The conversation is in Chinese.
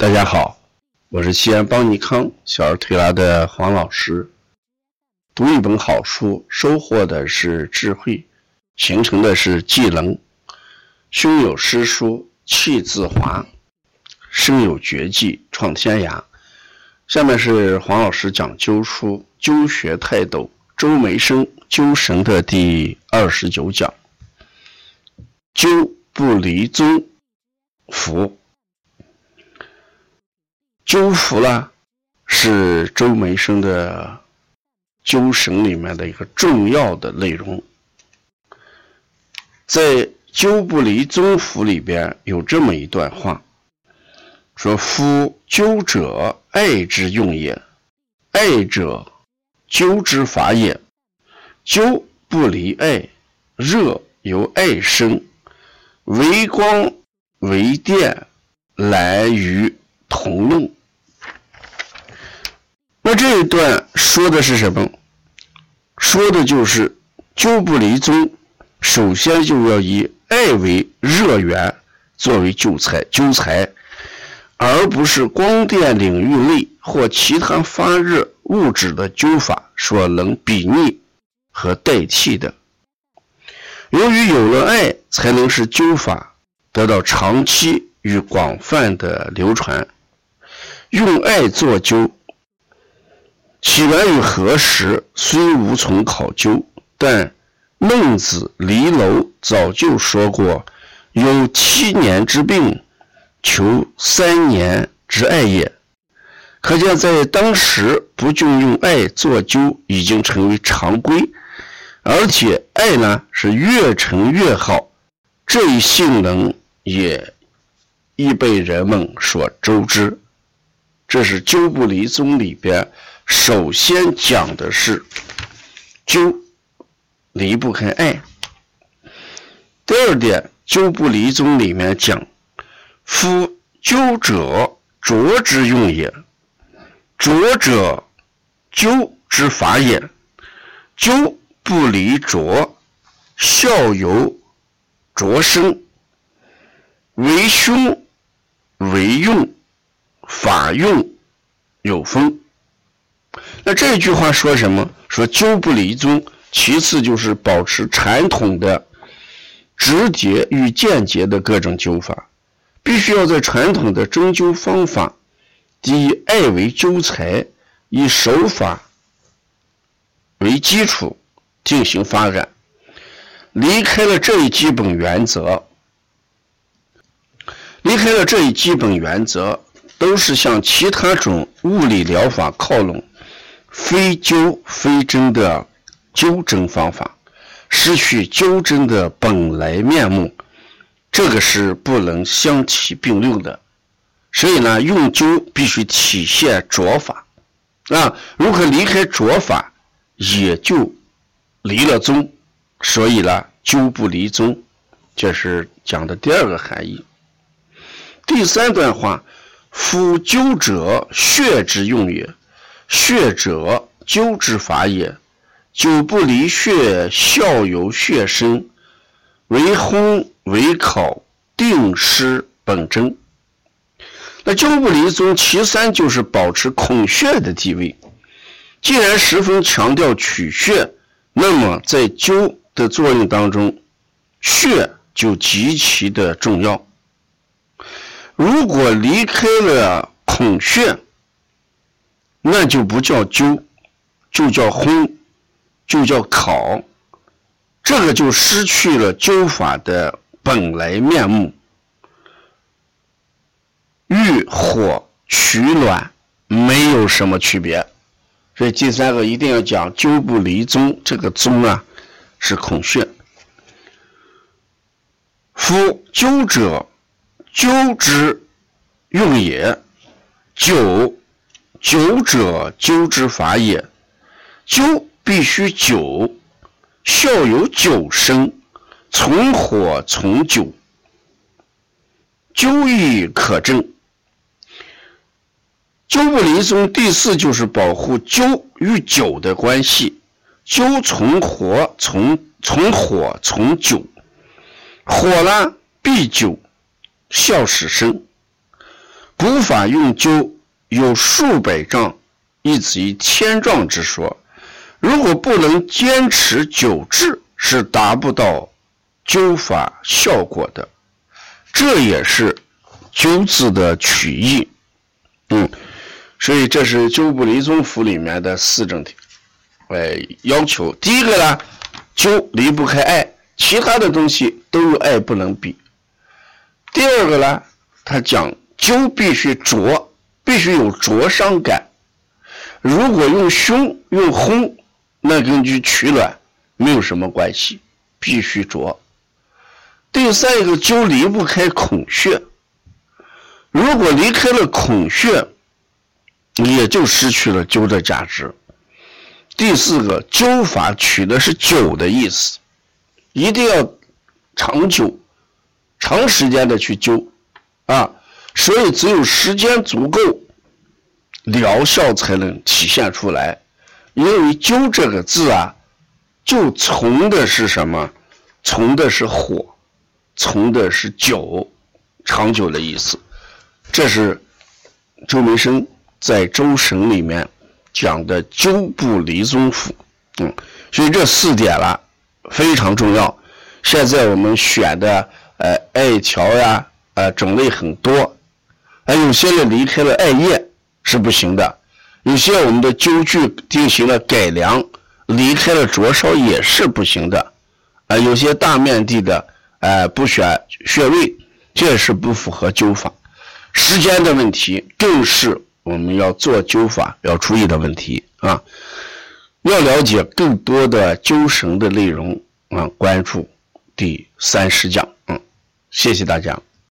大家好，我是西安邦尼康小儿推拿的黄老师。读一本好书，收获的是智慧，形成的是技能。胸有诗书气自华，身有绝技创天涯。下面是黄老师讲灸书灸学泰斗周梅生灸神的第二十九讲。灸不离宗符。灸符呢，是周梅生的灸神里面的一个重要的内容。在《灸不离宗符》里边有这么一段话，说：“夫灸者，爱之用也；爱者，灸之法也。灸不离爱，热由爱生，为光为电，来于同用。”那这一段说的是什么？说的就是灸不离宗，首先就要以爱为热源作为灸材，灸材，而不是光电领域内或其他发热物质的灸法所能比拟和代替的。由于有了爱，才能使灸法得到长期与广泛的流传。用爱做灸。起源于何时，虽无从考究，但孟子离楼早就说过：“有七年之病，求三年之爱也。”可见在当时，不就用艾做灸已经成为常规，而且艾呢是越陈越好，这一性能也亦被人们所周知。这是《灸不离宗》里边。首先讲的是灸离不开爱。第二点，灸不离宗里面讲，夫灸者浊之用也，浊者灸之法也。灸不离浊，效由浊生，为凶为用，法用有风。那这句话说什么？说灸不离宗，其次就是保持传统的直接与间接的各种灸法，必须要在传统的针灸方法，以艾为灸材，以手法为基础进行发展。离开了这一基本原则，离开了这一基本原则，都是向其他种物理疗法靠拢。非灸非针的纠正方法，失去纠正的本来面目，这个是不能相提并论的。所以呢，用灸必须体现着法啊。如果离开着法，也就离了宗。所以呢，灸不离宗，这是讲的第二个含义。第三段话：夫灸者，血之用也。血者，灸之法也。灸不离血，效由血生，为烘为烤，定失本真。那灸不离宗，其三就是保持孔穴的地位。既然十分强调取穴，那么在灸的作用当中，血就极其的重要。如果离开了孔穴，那就不叫灸，就叫烘，就叫烤，这个就失去了灸法的本来面目。遇火取暖没有什么区别，所以第三个一定要讲灸不离宗，这个宗啊是孔穴。夫灸者，灸之用也，灸。灸者，灸之法也。灸必须灸，效由灸生，从火从灸，灸亦可证。灸不离宗，第四就是保护灸与灸的关系。灸从火从从火从灸，火呢必灸，效始生。古法用灸有数百丈，亦至于千丈之说。如果不能坚持久治，是达不到灸法效果的。这也是灸字的取义。嗯，所以这是《灸不离宗符》里面的四正题，哎，要求第一个呢，灸离不开艾，其他的东西都有艾不能比。第二个呢，他讲灸必须灼，必须有灼伤感。如果用胸、用烘，那根据取暖没有什么关系，必须灼。第三一个灸离不开孔穴，如果离开了孔穴，也就失去了灸的价值。第四个灸法取的是久的意思，一定要长久、长时间的去灸啊，所以只有时间足够，疗效才能体现出来。因为“灸”这个字啊，就从的是什么？从的是火，从的是久，长久的意思。这是周梅生在《周神》里面讲的“灸不离宗府”。嗯，所以这四点了非常重要。现在我们选的呃艾条呀，呃种类很多，还有些呢离开了艾叶是不行的。有些我们的灸具进行了改良，离开了灼烧也是不行的，啊，有些大面积的，呃，不选穴位，这是不符合灸法。时间的问题更是我们要做灸法要注意的问题啊。要了解更多的灸绳的内容啊，关注第三十讲。嗯，谢谢大家。